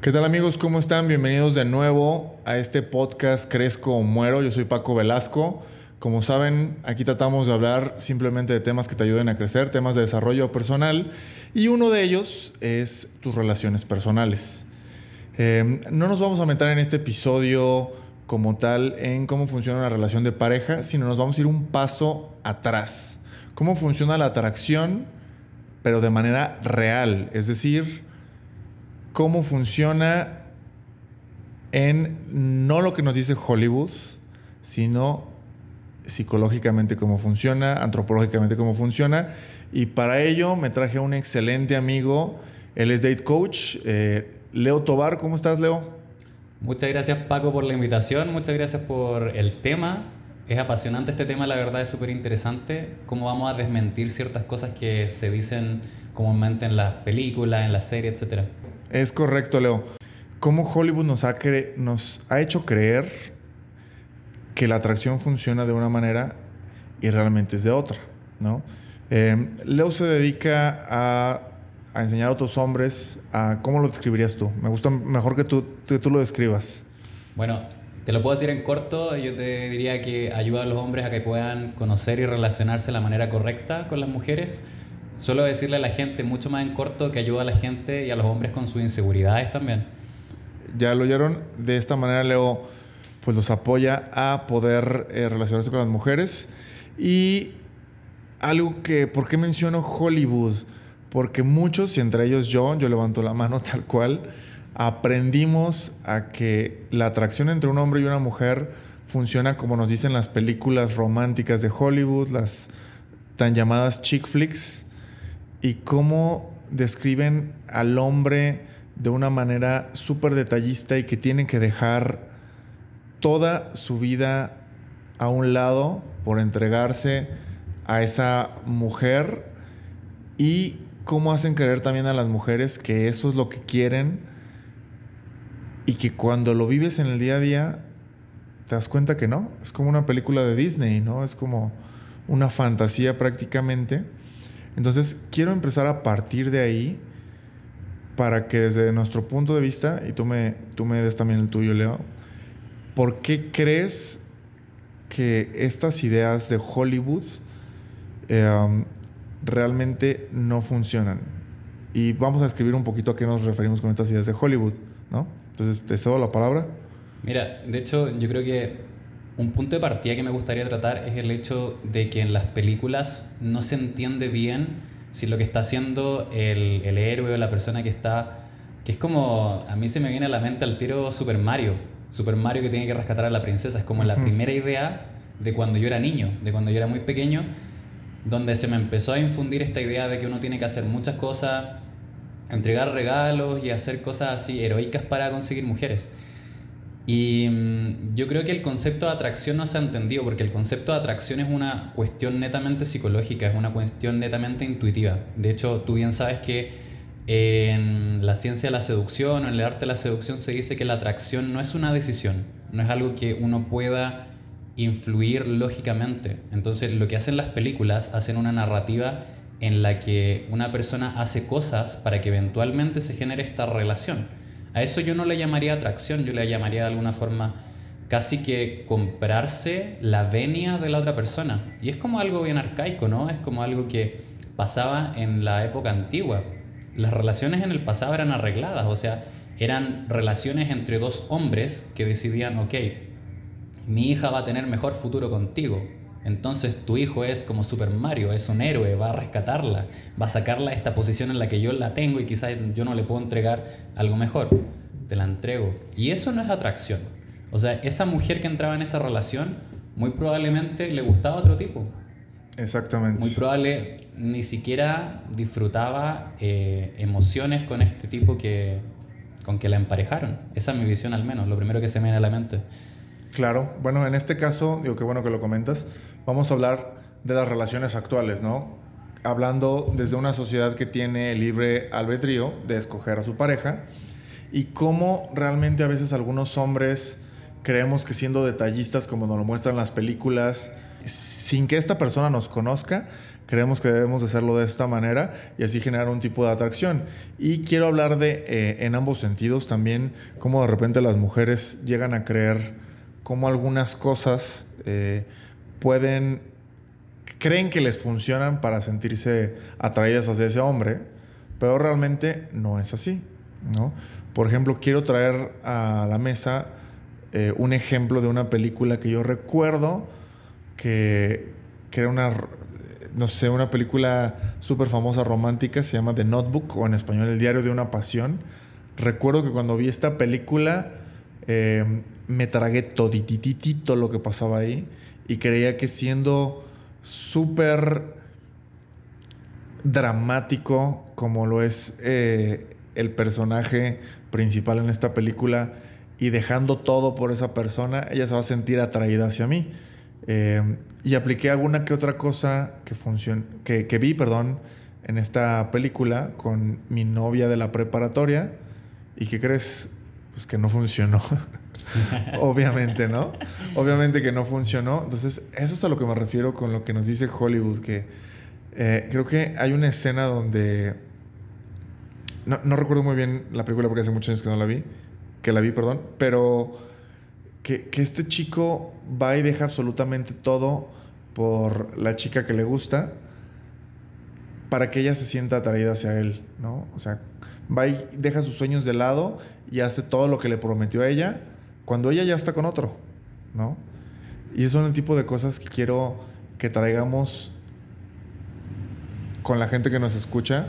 ¿Qué tal amigos? ¿Cómo están? Bienvenidos de nuevo a este podcast Crezco o Muero. Yo soy Paco Velasco. Como saben, aquí tratamos de hablar simplemente de temas que te ayuden a crecer, temas de desarrollo personal y uno de ellos es tus relaciones personales. Eh, no nos vamos a meter en este episodio como tal en cómo funciona una relación de pareja, sino nos vamos a ir un paso atrás. Cómo funciona la atracción, pero de manera real, es decir, cómo funciona en no lo que nos dice Hollywood, sino psicológicamente cómo funciona, antropológicamente cómo funciona. Y para ello me traje a un excelente amigo, él es date coach, eh, Leo Tobar. ¿Cómo estás, Leo? Muchas gracias, Paco, por la invitación, muchas gracias por el tema. Es apasionante este tema, la verdad es súper interesante. Cómo vamos a desmentir ciertas cosas que se dicen comúnmente en las películas, en las series, etcétera. Es correcto, Leo. ¿Cómo Hollywood nos ha, nos ha hecho creer que la atracción funciona de una manera y realmente es de otra? ¿no? Eh, Leo se dedica a, enseñar a otros hombres a cómo lo describirías tú. Me gusta mejor que tú, que tú lo describas. Bueno, te lo puedo decir en corto. Yo te diría que ayuda a los hombres a que puedan conocer y relacionarse de la manera correcta con las mujeres Suelo decirle a la gente mucho más en corto que ayuda a la gente y a los hombres con sus inseguridades también. Ya lo oyeron. De esta manera Leo pues los apoya a poder eh, relacionarse con las mujeres. Y algo que, ¿por qué menciono Hollywood? Porque muchos, y entre ellos yo, yo levanto la mano tal cual, aprendimos a que la atracción entre un hombre y una mujer funciona como nos dicen las películas románticas de Hollywood, las tan llamadas chick flicks, y cómo describen al hombre de una manera súper detallista y que tiene que dejar toda su vida a un lado por entregarse a esa mujer y cómo hacen creer también a las mujeres que eso es lo que quieren y que cuando lo vives en el día a día te das cuenta que no, es como una película de Disney, ¿no? Es como una fantasía prácticamente entonces, quiero empezar a partir de ahí para que desde nuestro punto de vista, y tú me, tú me des también el tuyo, Leo, ¿por qué crees que estas ideas de Hollywood em, realmente no funcionan? Y vamos a escribir un poquito a qué nos referimos con estas ideas de Hollywood, ¿no? Entonces, te cedo la palabra. Mira, de hecho, yo creo que un punto de partida que me gustaría tratar es el hecho de que en las películas no se entiende bien si lo que está haciendo el, el héroe o la persona que está... Que es como, a mí se me viene a la mente al tiro Super Mario. Super Mario que tiene que rescatar a la princesa. Es como la primera idea de cuando yo era niño, de cuando yo era muy pequeño, donde se me empezó a infundir esta idea de que uno tiene que hacer muchas cosas, entregar regalos y hacer cosas así heroicas para conseguir mujeres. Y mm, yo creo que el concepto de atracción no se ha entendido, porque el concepto de atracción es una cuestión netamente psicológica, es una cuestión netamente intuitiva. De hecho, tú bien sabes que en la ciencia de la seducción o en el arte de la seducción se dice que la atracción no es una decisión, no es algo que uno pueda influir lógicamente. Entonces, lo que hacen las películas, hacen una narrativa en la que una persona hace cosas para que eventualmente se genere esta relación. A eso yo no le llamaría atracción, yo le llamaría de alguna forma casi que comprarse la venia de la otra persona. Y es como algo bien arcaico, ¿no? Es como algo que pasaba en la época antigua. Las relaciones en el pasado eran arregladas, o sea, eran relaciones entre dos hombres que decidían, ok, mi hija va a tener mejor futuro contigo, entonces tu hijo es como Super Mario, es un héroe, va a rescatarla, va a sacarla de esta posición en la que yo la tengo y quizás yo no le puedo entregar algo mejor. Te la entrego. Y eso no es atracción. O sea, esa mujer que entraba en esa relación muy probablemente le gustaba otro tipo. Exactamente. Muy probable ni siquiera disfrutaba eh, emociones con este tipo que, con que la emparejaron. Esa es mi visión al menos, lo primero que se me viene a la mente. Claro, bueno, en este caso, digo que bueno que lo comentas, vamos a hablar de las relaciones actuales, ¿no? Hablando desde una sociedad que tiene libre albedrío de escoger a su pareja y cómo realmente a veces algunos hombres creemos que siendo detallistas, como nos lo muestran las películas, sin que esta persona nos conozca, creemos que debemos de hacerlo de esta manera y así generar un tipo de atracción. Y quiero hablar de, eh, en ambos sentidos, también cómo de repente las mujeres llegan a creer cómo algunas cosas eh, pueden, creen que les funcionan para sentirse atraídas hacia ese hombre, pero realmente no es así, ¿no? Por ejemplo, quiero traer a la mesa eh, un ejemplo de una película que yo recuerdo que, que era una, no sé, una película súper famosa romántica, se llama The Notebook o en español El diario de una pasión. Recuerdo que cuando vi esta película eh, me tragué todititito lo que pasaba ahí y creía que siendo súper dramático como lo es eh, el personaje principal en esta película y dejando todo por esa persona, ella se va a sentir atraída hacia mí. Eh, y apliqué alguna que otra cosa que, que, que vi perdón, en esta película con mi novia de la preparatoria. ¿Y qué crees? Pues que no funcionó. Obviamente, ¿no? Obviamente que no funcionó. Entonces, eso es a lo que me refiero con lo que nos dice Hollywood, que eh, creo que hay una escena donde... No, no, recuerdo muy bien la película porque hace muchos años que no la vi, que la vi, perdón, pero que, que este chico va y deja absolutamente todo por la chica que le gusta para que ella se sienta atraída hacia él, ¿no? O sea, va y deja sus sueños de lado y hace todo lo que le prometió a ella cuando ella ya está con otro, ¿no? Y son el tipo de cosas que quiero que traigamos con la gente que nos escucha,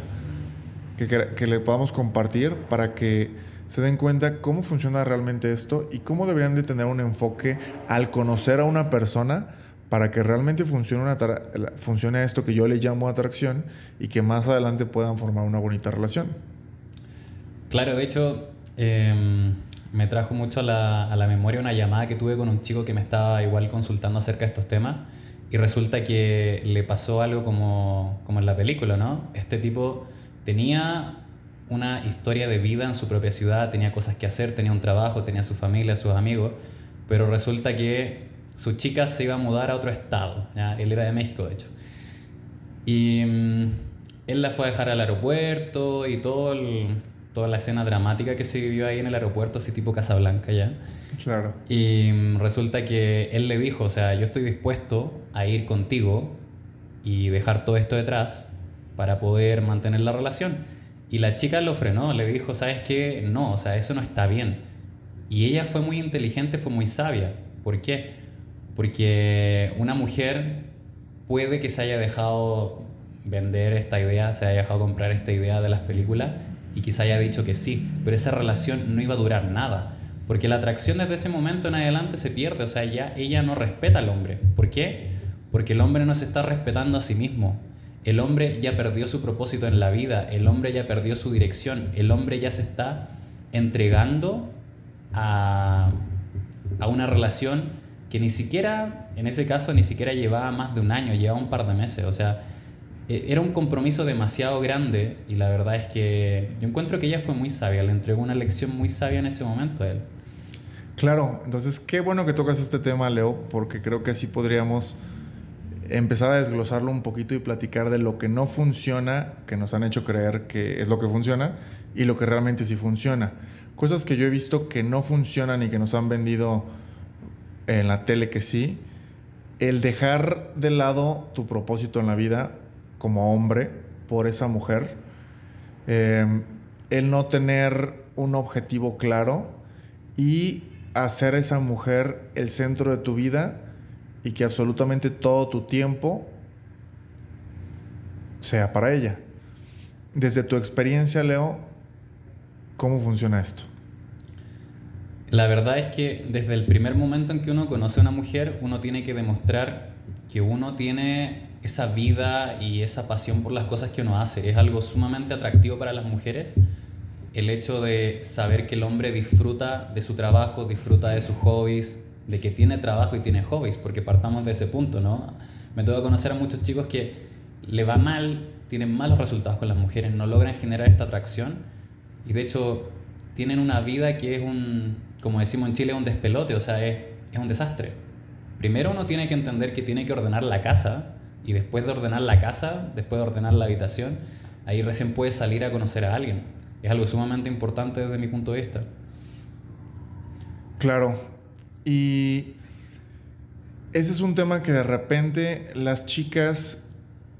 que, que le podamos compartir para que se den cuenta cómo funciona realmente esto y cómo deberían de tener un enfoque al conocer a una persona para que realmente funcione, una funcione esto que yo le llamo atracción y que más adelante puedan formar una bonita relación. Claro, de hecho, em, me trajo mucho a la, a la, memoria una llamada que tuve con un chico que me estaba igual consultando acerca de estos temas y resulta que le pasó algo como, como en la película, ¿no? Este tipo tenía una historia de vida en su propia ciudad, tenía cosas que hacer, tenía un trabajo, tenía su familia, sus amigos, pero resulta que su chica se iba a mudar a otro estado, él era de México de hecho. Y mm, él la fue a dejar al aeropuerto y todo toda la escena dramática que se vivió ahí en el aeropuerto, así tipo Casablanca ya. Claro. Y mm, resulta que él le dijo, o sea, yo estoy dispuesto a ir contigo y dejar todo esto detrás para poder mantener la relación. Y la chica lo frenó, le dijo, ¿sabes qué? No, o sea, eso no está bien. Y ella fue muy inteligente, fue muy sabia. ¿Por qué? Porque una mujer puede que se haya dejado vender esta idea, se haya dejado comprar esta idea de las películas y quizá haya dicho que sí, pero esa relación no iba a durar nada. Porque la atracción desde ese momento en adelante se pierde, o sea, ya ella no respeta al hombre. ¿Por qué? Porque el hombre no se está respetando a sí mismo. El hombre ya perdió su propósito en la vida, el hombre ya perdió su dirección, el hombre ya se está entregando a, una relación que ni siquiera, en ese caso, ni siquiera llevaba más de un año, llevaba un par de meses. O sea, e, era un compromiso demasiado grande y la verdad es que yo encuentro que ella fue muy sabia, le entregó una lección muy sabia en ese momento a él. Claro, entonces qué bueno que tocas este tema, Leo, porque creo que así podríamos empezar a desglosarlo un poquito y platicar de lo que no funciona, que nos han hecho creer que es lo que funciona, y lo que realmente sí funciona. Cosas que yo he visto que no funcionan y que nos han vendido en la tele que sí. El dejar de lado tu propósito en la vida como hombre por esa mujer. Em, el no tener un objetivo claro y hacer esa mujer el centro de tu vida y que absolutamente todo tu tiempo sea para ella. Desde tu experiencia, Leo, ¿cómo funciona esto? La verdad es que desde el primer momento en que uno conoce a una mujer, uno tiene que demostrar que uno tiene esa vida y esa pasión por las cosas que uno hace. Es algo sumamente atractivo para las mujeres el hecho de saber que el hombre disfruta de su trabajo, disfruta de sus hobbies, de que tiene trabajo y tiene hobbies, porque partamos de ese punto, ¿no? Me tengo que conocer a muchos chicos que le va mal, tienen malos resultados con las mujeres, no logran generar esta atracción y de hecho tienen una vida que es un, como decimos en Chile, un despelote, o sea, es, es un desastre. primero uno tiene que entender que tiene que ordenar la casa y después de ordenar la casa, después de ordenar la habitación, ahí recién puede salir a conocer a alguien. Es algo sumamente importante desde mi punto de vista. Claro. Y ese es un tema que de repente las chicas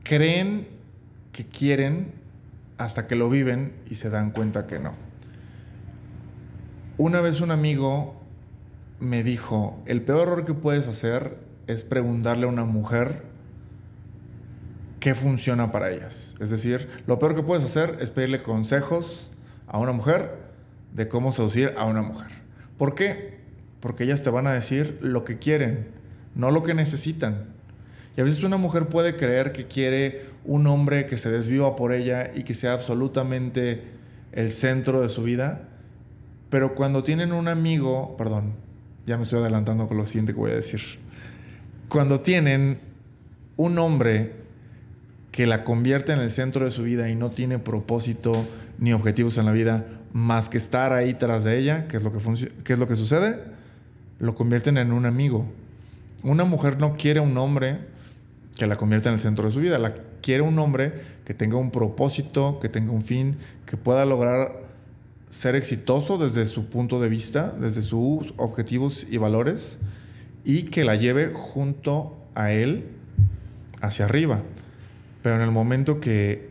creen que quieren hasta que lo viven y se dan cuenta que no. Una vez un amigo me dijo, el peor error que puedes hacer es preguntarle a una mujer qué funciona para ellas. Es decir, lo peor que puedes hacer es pedirle consejos a una mujer de cómo seducir a una mujer. ¿Por qué? Porque ellas te van a decir lo que quieren, no lo que necesitan. Y a veces una mujer puede creer que quiere un hombre que se desviva por ella y que sea absolutamente el centro de su vida, pero cuando tienen un amigo, perdón, ya me estoy adelantando con lo siguiente que voy a decir, cuando tienen un hombre que la convierte en el centro de su vida y no tiene propósito ni objetivos en la vida más que estar ahí tras de ella, ¿qué es lo que, es lo que sucede? Lo convierten en un amigo. Una mujer no quiere un hombre que la convierta en el centro de su vida, la quiere un hombre que tenga un propósito, que tenga un fin, que pueda lograr ser exitoso desde su punto de vista, desde sus objetivos y valores, y que la lleve junto a él hacia arriba. Pero en el momento que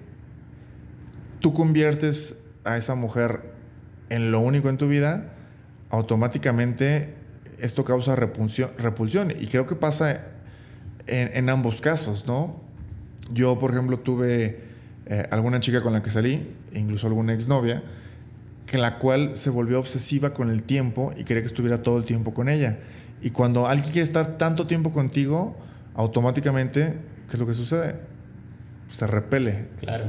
tú conviertes a esa mujer en lo único en tu vida, automáticamente esto causa repulsión. Y creo que pasa en, ambos casos, ¿no? Yo, por ejemplo, tuve eh, alguna chica con la que salí, incluso alguna exnovia, que la cual se volvió obsesiva con el tiempo y quería que estuviera todo el tiempo con ella. Y cuando alguien quiere estar tanto tiempo contigo, automáticamente, ¿qué es lo que sucede? Se repele. Claro.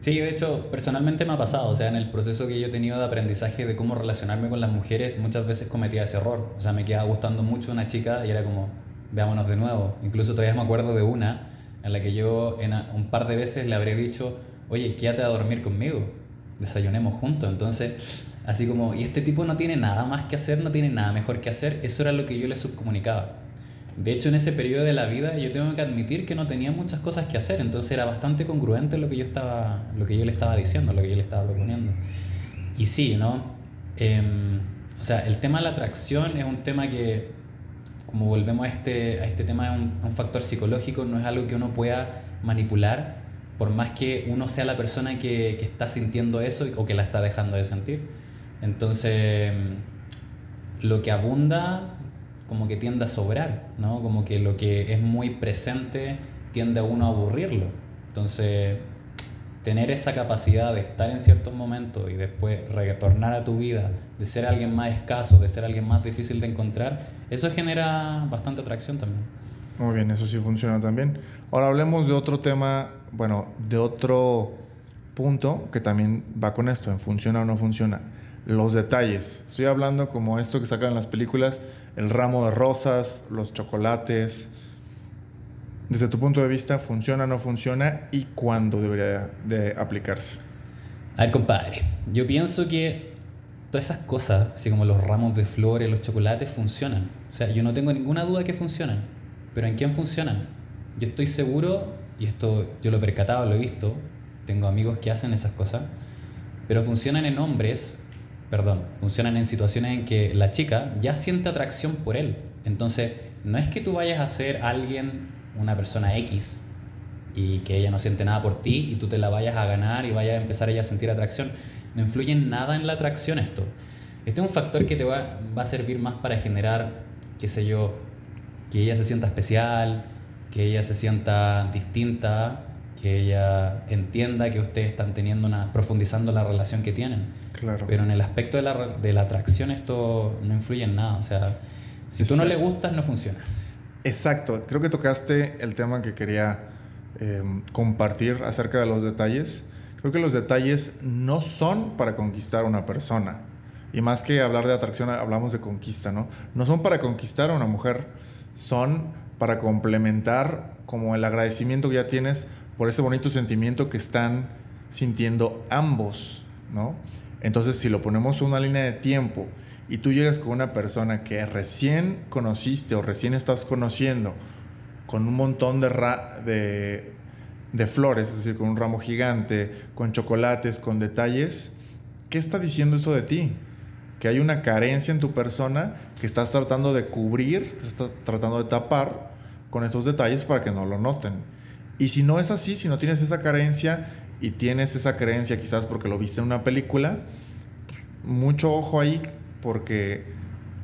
Sí, de hecho, personalmente me ha pasado, o sea, en el proceso que yo he tenido de aprendizaje de cómo relacionarme con las mujeres, muchas veces cometía ese error. O sea, me quedaba gustando mucho una chica y era como, veámonos de nuevo. Incluso todavía me acuerdo de una en la que yo en un par de veces le habré dicho, oye, quédate a dormir conmigo, desayunemos juntos. Entonces, así como, y este tipo no tiene nada más que hacer, no tiene nada mejor que hacer, eso era lo que yo le subcomunicaba. De hecho, en ese periodo de la vida yo tengo que admitir que no tenía muchas cosas que hacer, entonces era bastante congruente lo que yo, estaba, lo que yo le estaba diciendo, lo que yo le estaba proponiendo. Y sí, ¿no? Em, o sea, el tema de la atracción es un tema que, como volvemos a este, a este tema, es un, un factor psicológico, no es algo que uno pueda manipular, por más que uno sea la persona que, que está sintiendo eso o que la está dejando de sentir. Entonces, lo que abunda como que tiende a sobrar, ¿no? Como que lo que es muy presente tiende a uno a aburrirlo. Entonces, tener esa capacidad de estar en ciertos momentos y después retornar a tu vida, de ser alguien más escaso, de ser alguien más difícil de encontrar, eso genera bastante atracción también. Muy bien, eso sí funciona también. Ahora hablemos de otro tema, bueno, de otro punto que también va con esto, en funciona o no funciona los detalles. Estoy hablando como esto que sacan las películas, el ramo de rosas, los chocolates. Desde tu punto de vista, ¿funciona o no funciona y cuándo debería de aplicarse? A ver, compadre, yo pienso que todas esas cosas, así como los ramos de flores, los chocolates, funcionan. O sea, yo no tengo ninguna duda que funcionan. Pero ¿en quién funcionan? Yo estoy seguro, y esto yo lo he percatado, lo he visto, tengo amigos que hacen esas cosas, pero funcionan en hombres perdón, funcionan en situaciones en que la chica ya siente atracción por él. Entonces, no es que tú vayas a ser alguien, una persona X, y que ella no siente nada por ti y tú te la vayas a ganar y vayas a empezar ella a sentir atracción. No influye nada en la atracción esto. Este es un factor que te va, va a servir más para generar, qué sé yo, que ella se sienta especial, que ella se sienta distinta, que ella entienda que ustedes están teniendo una, profundizando la relación que tienen. Claro. Pero en el aspecto de la, de la atracción esto no influye en nada. O sea, si tú no le gustas, no funciona. Exacto. Creo que tocaste el tema que quería em, compartir acerca de los detalles. Creo que los detalles no son para conquistar a una persona. Y más que hablar de atracción, hablamos de conquista, ¿no? No son para conquistar a una mujer, son para complementar como el agradecimiento que ya tienes por ese bonito sentimiento que están sintiendo ambos, ¿no? Entonces, si lo ponemos en una línea de tiempo y tú llegas con una persona que recién conociste o recién estás conociendo, con un montón de, de, flores, es decir, con un ramo gigante, con chocolates, con detalles, ¿qué está diciendo eso de ti? Que hay una carencia en tu persona que estás tratando de cubrir, estás tratando de tapar con esos detalles para que no lo noten. Y si no es así, si no tienes esa carencia y tienes esa creencia quizás porque lo viste en una película, pues, mucho ojo ahí porque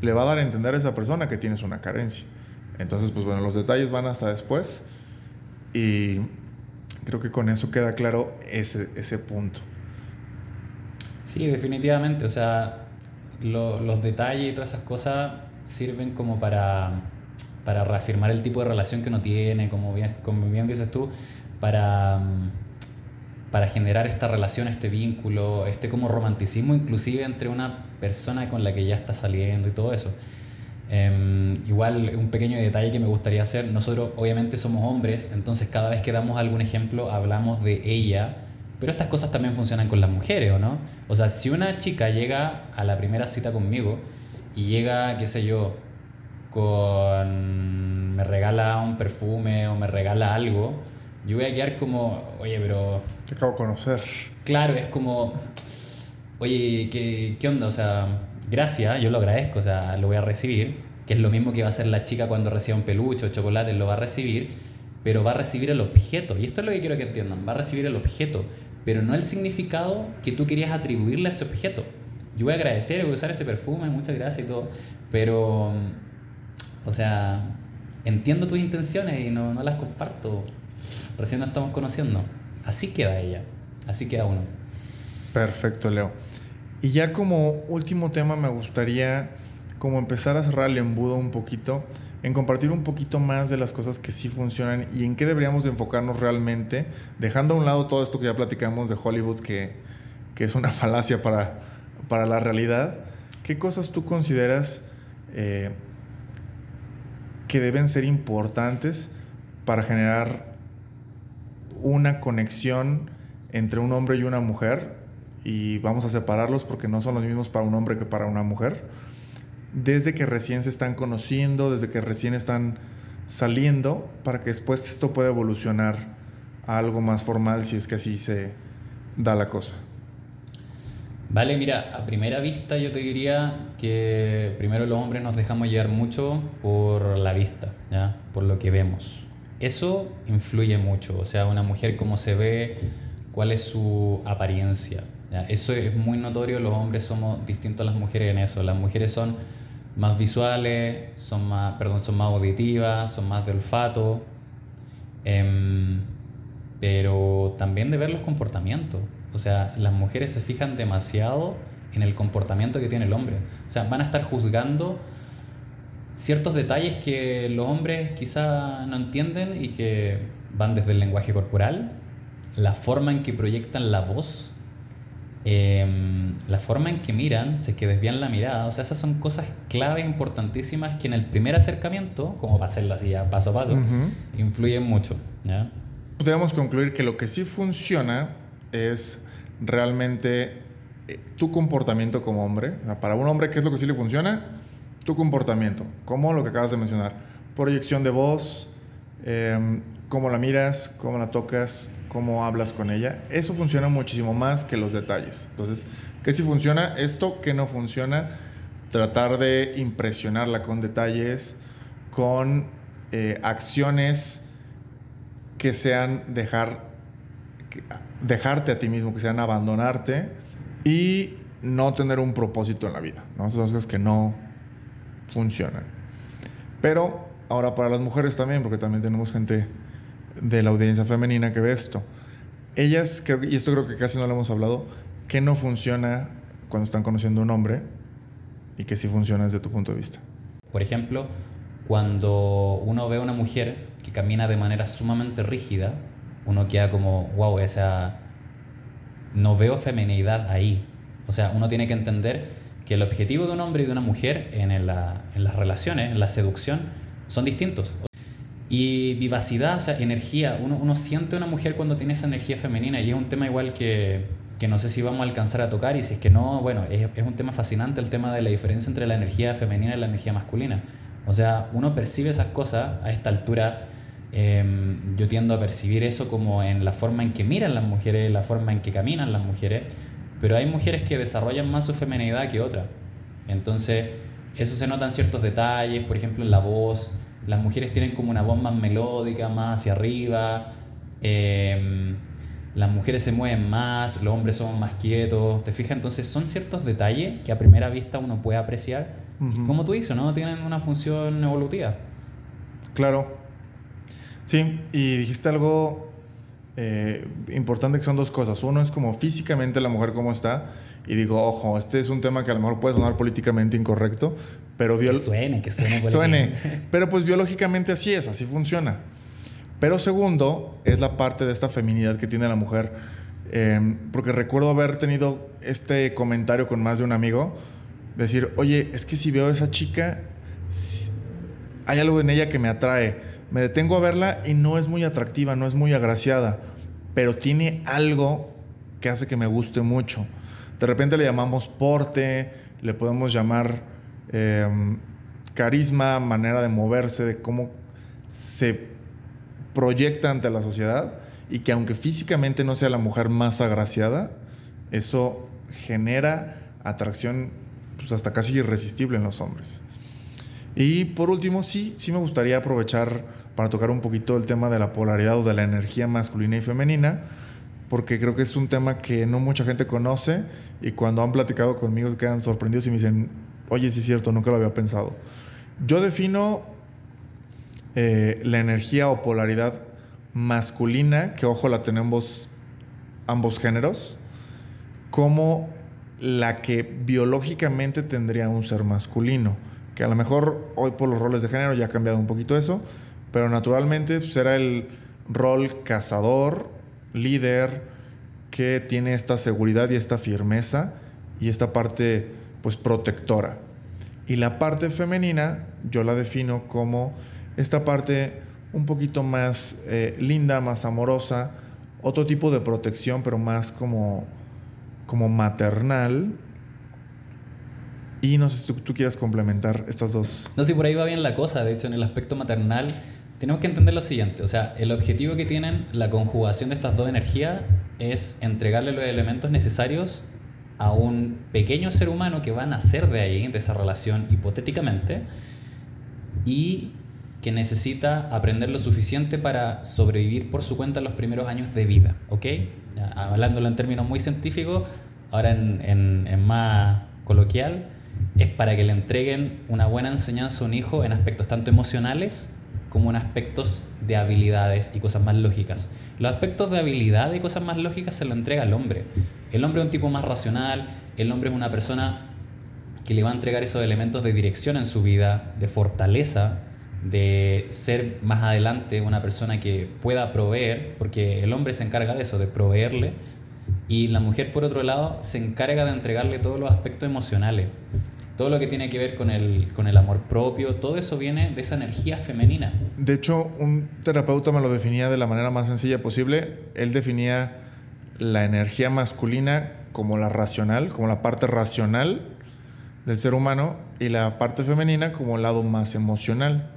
le va a dar a entender a esa persona que tienes una carencia. Entonces, pues bueno, los detalles van hasta después y creo que con eso queda claro ese, ese punto. Sí, definitivamente. O sea, los detalles y todas esas cosas sirven como para, para reafirmar el tipo de relación que uno tiene, como bien, como bien dices tú, para, para generar esta relación, este vínculo, este como romanticismo inclusive entre una persona con la que ya está saliendo y todo eso. Em, igual un pequeño detalle que me gustaría hacer, nosotros obviamente somos hombres, entonces cada vez que damos algún ejemplo hablamos de ella, pero estas cosas también funcionan con las mujeres, ¿o no? O sea, si una chica llega a la primera cita conmigo y llega, qué sé yo, con... me regala un perfume o me regala algo, yo voy a quedar como, oye, pero... Te acabo de conocer. Claro, es como, oye, ¿qué, qué onda? O sea gracias, yo lo agradezco, o sea, lo voy a recibir, que es lo mismo que va a hacer la chica cuando reciba un peluche o chocolate, lo va a recibir, pero va a recibir el objeto. Y esto es lo que quiero que entiendan, va a recibir el objeto, pero no el significado que tú querías atribuirle a ese objeto. Yo voy a agradecer, voy a usar ese perfume, muchas gracias y todo, pero, o sea, entiendo tus intenciones y no, no las comparto. Recién nos estamos conociendo. Así queda ella, así queda uno. Perfecto, Leo. Y ya como último tema me gustaría como empezar a cerrar el embudo un poquito, en compartir un poquito más de las cosas que sí funcionan y en qué deberíamos enfocarnos realmente, dejando a un lado todo esto que ya platicamos de Hollywood, que, que es una falacia para, para la realidad. ¿Qué cosas tú consideras eh, que deben ser importantes para generar una conexión entre un hombre y una mujer y vamos a separarlos porque no son los mismos para un hombre que para una mujer. Desde que recién se están conociendo, desde que recién están saliendo, para que después esto pueda evolucionar a algo más formal si es que así se da la cosa. Vale, mira, a primera vista yo te diría que primero los hombres nos dejamos llevar mucho por la vista, ¿ya? por lo que vemos. Eso influye mucho, o sea, una mujer cómo se ve, cuál es su apariencia, eso es muy notorio, los hombres somos distintos a las mujeres en eso. Las mujeres son más visuales, son más, perdón, son más auditivas, son más de olfato, em, pero también de ver los comportamientos. O sea, las mujeres se fijan demasiado en el comportamiento que tiene el hombre. O sea, van a estar juzgando ciertos detalles que los hombres quizá no entienden y que van desde el lenguaje corporal, la forma en que proyectan la voz, Em, la forma en que miran, si es que desvían la mirada, o sea, esas son cosas clave importantísimas que en el primer acercamiento, como para hacerlo así ya paso a paso, influyen mucho. ¿ya? Concluir que lo que sí funciona es realmente eh, tu comportamiento como hombre. para un hombre, ¿qué es lo que sí le funciona? Tu comportamiento, como lo que acabas de mencionar. Proyección de voz, em, cómo la miras, cómo la tocas, cómo hablas con ella. Eso funciona muchísimo más que los detalles. Entonces, ¿qué si funciona? Esto que no funciona, tratar de impresionarla con detalles, con eh, acciones que sean dejar, dejarte a ti mismo, que sean abandonarte y no tener un propósito en la vida. ¿no? Son cosas que no funcionan. Pero ahora para las mujeres también, porque también tenemos gente de la audiencia femenina que ve esto. Ellas, y esto creo que casi no lo hemos hablado, ¿qué no funciona cuando están conociendo a un hombre y que sí funciona desde tu punto de vista? Por ejemplo, cuando uno ve a una mujer que camina de manera sumamente rígida, uno queda como, wow, o sea, no veo feminidad ahí. O sea, uno tiene que entender que el objetivo de un hombre y de una mujer en, las relaciones, en la seducción, son distintos. Y vivacidad, o sea, energía. Uno, siente una mujer cuando tiene esa energía femenina y es un tema igual que, que no sé si vamos a alcanzar a tocar y si es que no, bueno, es, es un tema fascinante el tema de la diferencia entre la energía femenina y la energía masculina. O sea, uno percibe esas cosas a esta altura. Em, yo tiendo a percibir eso como en la forma en que miran las mujeres, la forma en que caminan las mujeres, pero hay mujeres que desarrollan más su feminidad que otras. Entonces, eso se nota en ciertos detalles, por ejemplo, en la voz. Las mujeres tienen como una voz más melódica, más hacia arriba. Em, las mujeres se mueven más, los hombres son más quietos. ¿Te fijas? Entonces, son ciertos detalles que a primera vista uno puede apreciar como tú dices, ¿no? Tienen una función evolutiva. Claro. Sí, y dijiste algo eh, importante que son dos cosas. Uno es como físicamente la mujer cómo está. Y digo, ojo, este es un tema que a lo mejor puede sonar políticamente incorrecto, pero... Que suene, que suene. suene. Pero pues biológicamente así es, así funciona. Pero segundo, es la parte de esta feminidad que tiene la mujer. Em, porque recuerdo haber tenido este comentario con más de un amigo decir, oye, es que si veo a esa chica, hay algo en ella que me atrae. Me detengo a verla y no es muy atractiva, no es muy agraciada, pero tiene algo que hace que me guste mucho. De repente le llamamos porte, le podemos llamar em, carisma, manera de moverse, de cómo se proyecta ante la sociedad y que aunque físicamente no sea la mujer más agraciada, eso genera atracción pues, hasta casi irresistible en los hombres. Y por último, sí, sí me gustaría aprovechar para tocar un poquito el tema de la polaridad o de la energía masculina y femenina, porque creo que es un tema que no mucha gente conoce y cuando han platicado conmigo quedan sorprendidos y me dicen, oye, sí es cierto, nunca lo había pensado. Yo defino eh, la energía o polaridad masculina, que ojo la tenemos ambos géneros, como la que biológicamente tendría un ser masculino. Que a lo mejor hoy por los roles de género ya ha cambiado un poquito eso, pero naturalmente pues, el rol cazador, líder, que tiene esta seguridad y esta firmeza y esta parte pues protectora. Y la parte femenina yo la defino como esta parte un poquito más eh, linda, más amorosa, otro tipo de protección, pero más como como maternal. Y no sé si tú, quieras complementar estas dos. No, si por ahí va bien la cosa. De hecho, en el aspecto maternal, tenemos que entender lo siguiente. O sea, el objetivo que tienen la conjugación de estas dos energías es entregarle los elementos necesarios a un pequeño ser humano que va a nacer de ahí, de esa relación hipotéticamente, y que necesita aprender lo suficiente para sobrevivir por su cuenta los primeros años de vida, ¿ok? hablándolo en términos muy científicos, ahora en, en, más coloquial, es para que le entreguen una buena enseñanza a un hijo en aspectos tanto emocionales como en aspectos de habilidades y cosas más lógicas. Los aspectos de habilidad y cosas más lógicas se lo entrega al hombre. El hombre es un tipo más racional, el hombre es una persona que le va a entregar esos elementos de dirección en su vida, de fortaleza, de ser más adelante una persona que pueda proveer, porque el hombre se encarga de eso, de proveerle, y la mujer por otro lado se encarga de entregarle todos los aspectos emocionales, todo lo que tiene que ver con el, con el amor propio, todo eso viene de esa energía femenina. De hecho, un terapeuta me lo definía de la manera más sencilla posible, él definía la energía masculina como la racional, como la parte racional del ser humano, y la parte femenina como el lado más emocional.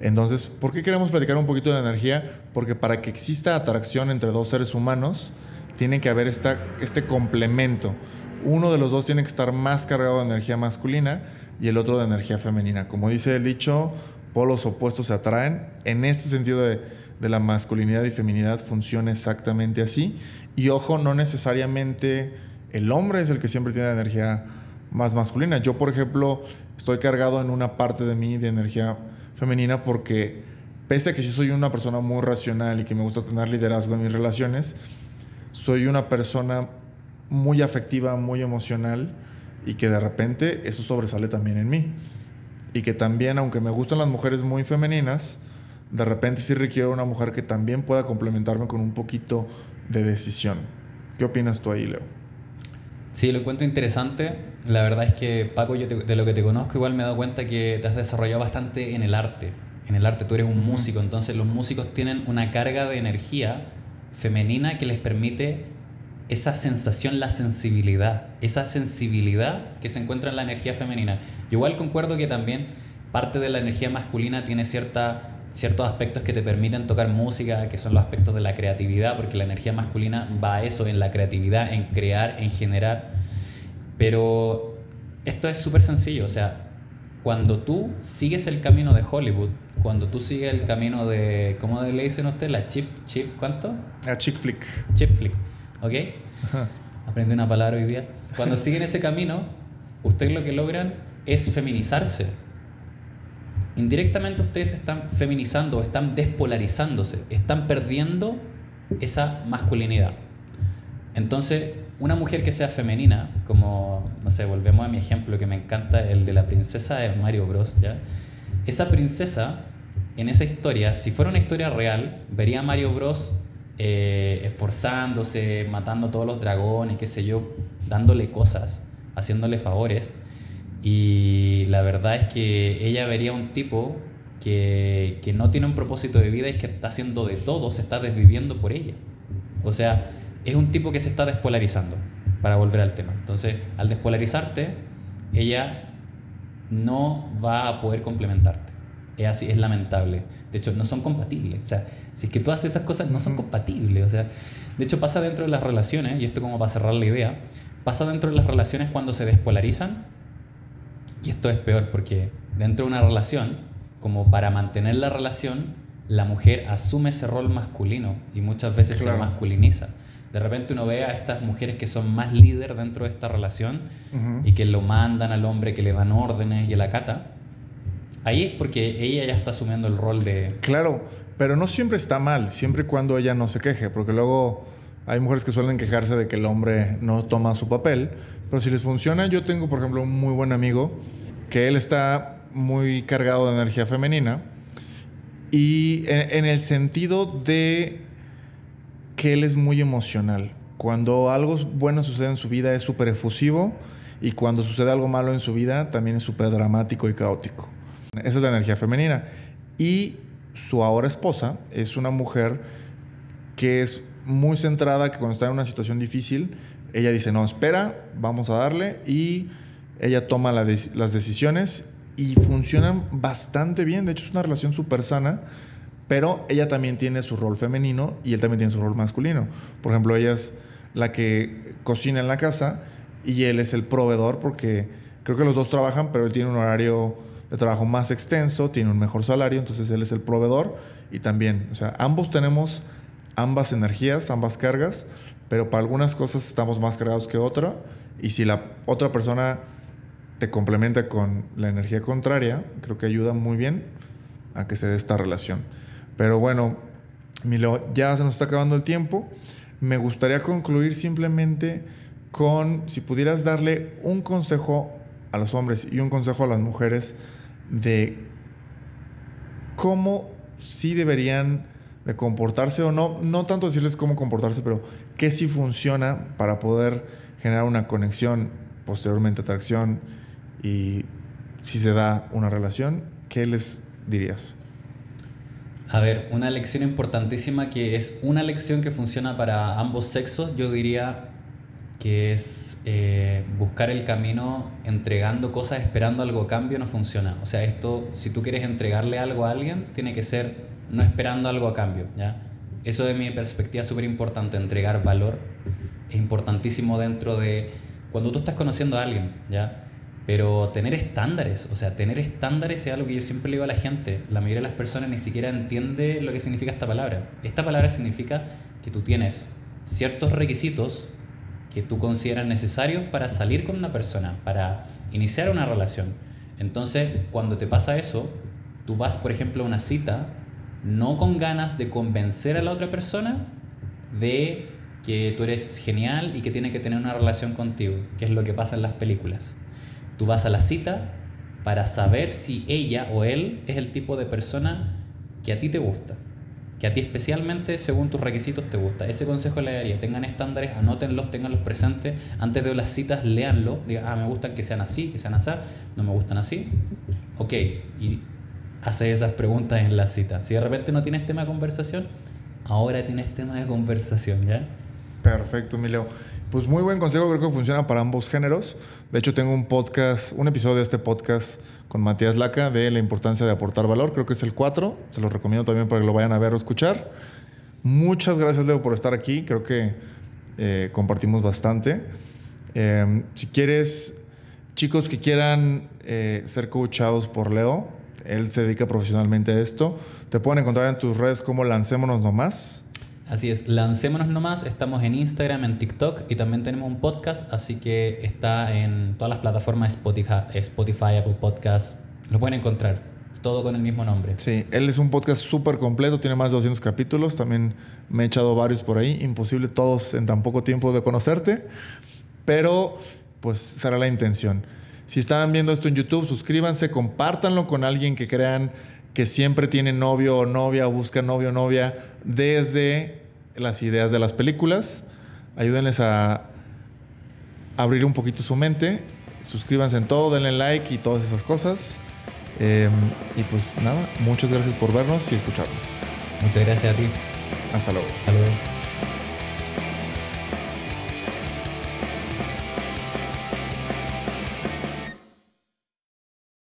Entonces, ¿por qué queremos platicar un poquito de energía? Porque para que exista atracción entre dos seres humanos, tiene que haber esta, este complemento. Uno de los dos tiene que estar más cargado de energía masculina y el otro de energía femenina. Como dice el dicho, polos opuestos se atraen. En este sentido de, de la masculinidad y feminidad funciona exactamente así. Y ojo, no necesariamente el hombre es el que siempre tiene la energía más masculina. Yo, por ejemplo, estoy cargado en una parte de mí de energía femenina porque pese a que sí soy una persona muy racional y que me gusta tener liderazgo en mis relaciones, soy una persona muy afectiva, muy emocional y que de repente eso sobresale también en mí. Y que también, aunque me gustan las mujeres muy femeninas, de repente sí requiero una mujer que también pueda complementarme con un poquito de decisión. ¿Qué opinas tú ahí, Leo? Sí, lo encuentro interesante. La verdad es que, Paco, yo de lo que te conozco, igual me he dado cuenta que te has desarrollado bastante en el arte. En el arte tú eres un músico, entonces los músicos tienen una carga de energía femenina que les permite esa sensación, la sensibilidad, esa sensibilidad que se encuentra en la energía femenina. igual concuerdo que también parte de la energía masculina tiene cierta, ciertos aspectos que te permiten tocar música, que son los aspectos de la creatividad, porque la energía masculina va a eso, en la creatividad, en crear, en generar. Pero esto es súper sencillo, o sea, cuando tú sigues el camino de Hollywood, cuando tú sigues el camino de, ¿cómo le dicen a usted? La chip, chip, ¿cuánto? La chick flick. Chip flick, ¿ok? Aprende una palabra hoy día. Cuando siguen ese camino, ustedes lo que logran es feminizarse. Indirectamente ustedes están feminizando, están despolarizándose, están perdiendo esa masculinidad. Entonces, una mujer que sea femenina, como, no sé, volvemos a mi ejemplo que me encanta, el de la princesa de Mario Bros, ¿ya? Esa princesa, en esa historia, si fuera una historia real, vería a Mario Bros eh, esforzándose, matando a todos los dragones, qué sé yo, dándole cosas, haciéndole favores. Y la verdad es que ella vería un tipo que, que no tiene un propósito de vida y que está haciendo de todo, se está desviviendo por ella. O sea, es un tipo que se está despolarizando, para volver al tema. Entonces, al despolarizarte, ella no va a poder complementarte. Es así, es lamentable. De hecho, no son compatibles. O sea, si es que tú haces esas cosas, no son compatibles. O sea, de hecho, pasa dentro de las relaciones, y esto como para cerrar la idea, pasa dentro de las relaciones cuando se despolarizan, y esto es peor porque dentro de una relación, como para mantener la relación, la mujer asume ese rol masculino y muchas veces se masculiniza de repente uno ve a estas mujeres que son más líder dentro de esta relación y que lo mandan al hombre, que le dan órdenes y la cata. Ahí es porque ella ya está asumiendo el rol de... Claro, pero no siempre está mal, siempre y cuando ella no se queje, porque luego hay mujeres que suelen quejarse de que el hombre no toma su papel, pero si les funciona, yo tengo, por ejemplo, un muy buen amigo que él está muy cargado de energía femenina y en el sentido de que él es muy emocional. Cuando algo bueno sucede en su vida es súper efusivo y cuando sucede algo malo en su vida también es súper dramático y caótico. Esa es la energía femenina. Y su ahora esposa es una mujer que es muy centrada, que cuando está en una situación difícil, ella dice, no, espera, vamos a darle y ella toma las decisiones y funcionan bastante bien. De hecho, es una relación súper sana pero ella también tiene su rol femenino y él también tiene su rol masculino. Por ejemplo, ella es la que cocina en la casa y él es el proveedor porque creo que los dos trabajan, pero él tiene un horario de trabajo más extenso, tiene un mejor salario, entonces él es el proveedor y también, o sea, ambos tenemos ambas energías, ambas cargas, pero para algunas cosas estamos más cargados que otra y si la otra persona te complementa con la energía contraria, creo que ayuda muy bien a que se dé esta relación. Pero bueno, Milo, ya se nos está acabando el tiempo. Me gustaría concluir simplemente con si pudieras darle un consejo a los hombres y un consejo a las mujeres de cómo sí deberían de comportarse o no, no tanto decirles cómo comportarse, pero qué sí funciona para poder generar una conexión, posteriormente atracción y si se da una relación, ¿qué les dirías? A ver, una lección importantísima que es una lección que funciona para ambos sexos, yo diría que es eh, buscar el camino entregando cosas, esperando algo a cambio, no funciona. O sea, esto, si tú quieres entregarle algo a alguien, tiene que ser no esperando algo a cambio, ¿ya? Eso de mi perspectiva es súper importante, entregar valor. Es importantísimo dentro de cuando tú estás conociendo a alguien, ¿ya? Pero tener estándares, o sea, tener estándares es algo que yo siempre le digo a la gente. La mayoría de las personas ni siquiera entiende lo que significa esta palabra. Esta palabra significa que tú tienes ciertos requisitos que tú consideras necesarios para salir con una persona, para iniciar una relación. Entonces, cuando te pasa eso, tú vas, por ejemplo, a una cita, no con ganas de convencer a la otra persona de que tú eres genial y que tiene que tener una relación contigo, que es lo que pasa en las películas. Tú vas a la cita para saber si ella o él es el tipo de persona que a ti te gusta, que a ti especialmente según tus requisitos te gusta. Ese consejo le daría, tengan estándares, anótenlos, tenganlos presentes, antes de las citas léanlo, digan, ah, me gustan que sean así, que sean así, no me gustan así. Ok, y hace esas preguntas en la cita. Si de repente no tienes tema de conversación, ahora tienes tema de conversación, ¿ya? Perfecto, mi Leo. Pues muy buen consejo, creo que funciona para ambos géneros. De hecho, tengo un podcast, un episodio de este podcast con Matías Laca de la importancia de aportar valor. Creo que es el 4. Se los recomiendo también para que lo vayan a ver o escuchar. Muchas gracias, Leo, por estar aquí. Creo que eh, compartimos bastante. Eh, si quieres, chicos que quieran eh, ser coachados por Leo, él se dedica profesionalmente a esto. Te pueden encontrar en tus redes como Lancémonos Nomás. Así es, lancémonos nomás, estamos en Instagram, en TikTok y también tenemos un podcast, así que está en todas las plataformas Spotify, Apple Podcast, lo pueden encontrar, todo con el mismo nombre. Sí, él es un podcast súper completo, tiene más de 200 capítulos, también me he echado varios por ahí, imposible todos en tan poco tiempo de conocerte, pero pues será la intención. Si están viendo esto en YouTube, suscríbanse, compártanlo con alguien que crean que siempre tiene novio o novia o busca novio o novia desde las ideas de las películas. Ayúdenles a abrir un poquito su mente. Suscríbanse en todo, denle like y todas esas cosas. Eh, y pues nada, muchas gracias por vernos y escucharnos. Muchas gracias a ti. Hasta luego. Hasta luego.